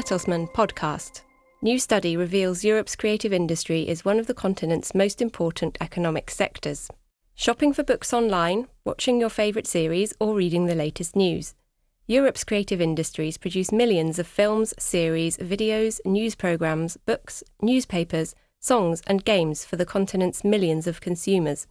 Bertelsmann podcast. New study reveals Europe's creative industry is one of the continent's most important economic sectors. Shopping for books online, watching your favourite series, or reading the latest news. Europe's creative industries produce millions of films, series, videos, news programmes, books, newspapers, songs, and games for the continent's millions of consumers.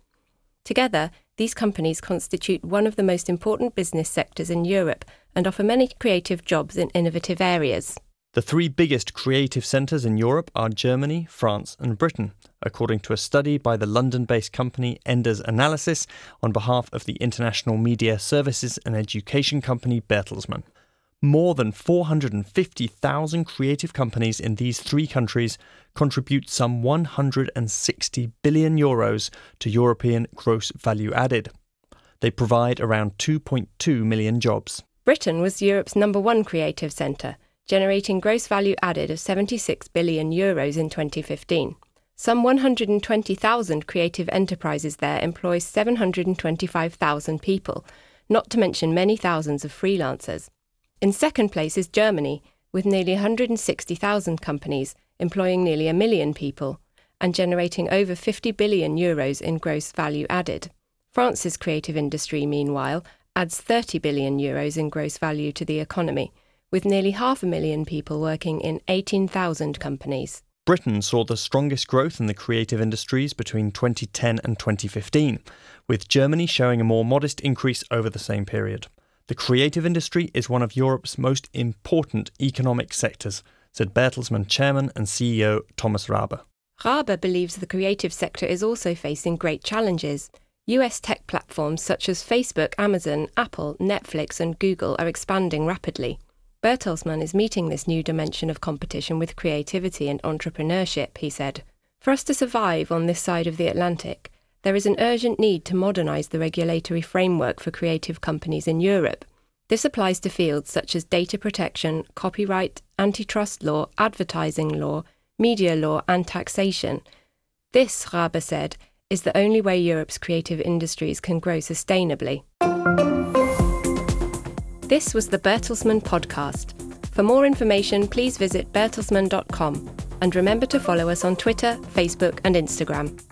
Together, these companies constitute one of the most important business sectors in Europe and offer many creative jobs in innovative areas. The three biggest creative centres in Europe are Germany, France, and Britain, according to a study by the London based company Enders Analysis on behalf of the international media services and education company Bertelsmann. More than 450,000 creative companies in these three countries contribute some 160 billion euros to European gross value added. They provide around 2.2 million jobs. Britain was Europe's number one creative centre, generating gross value added of 76 billion euros in 2015. Some 120,000 creative enterprises there employ 725,000 people, not to mention many thousands of freelancers. In second place is Germany, with nearly 160,000 companies employing nearly a million people and generating over 50 billion euros in gross value added. France's creative industry, meanwhile, adds 30 billion euros in gross value to the economy, with nearly half a million people working in 18,000 companies. Britain saw the strongest growth in the creative industries between 2010 and 2015, with Germany showing a more modest increase over the same period. The creative industry is one of Europe's most important economic sectors, said Bertelsmann chairman and CEO Thomas Rabe. Rabe believes the creative sector is also facing great challenges. US tech platforms such as Facebook, Amazon, Apple, Netflix, and Google are expanding rapidly. Bertelsmann is meeting this new dimension of competition with creativity and entrepreneurship, he said. For us to survive on this side of the Atlantic, there is an urgent need to modernise the regulatory framework for creative companies in Europe. This applies to fields such as data protection, copyright, antitrust law, advertising law, media law, and taxation. This, Rabe said, is the only way Europe's creative industries can grow sustainably. This was the Bertelsmann podcast. For more information, please visit bertelsmann.com and remember to follow us on Twitter, Facebook, and Instagram.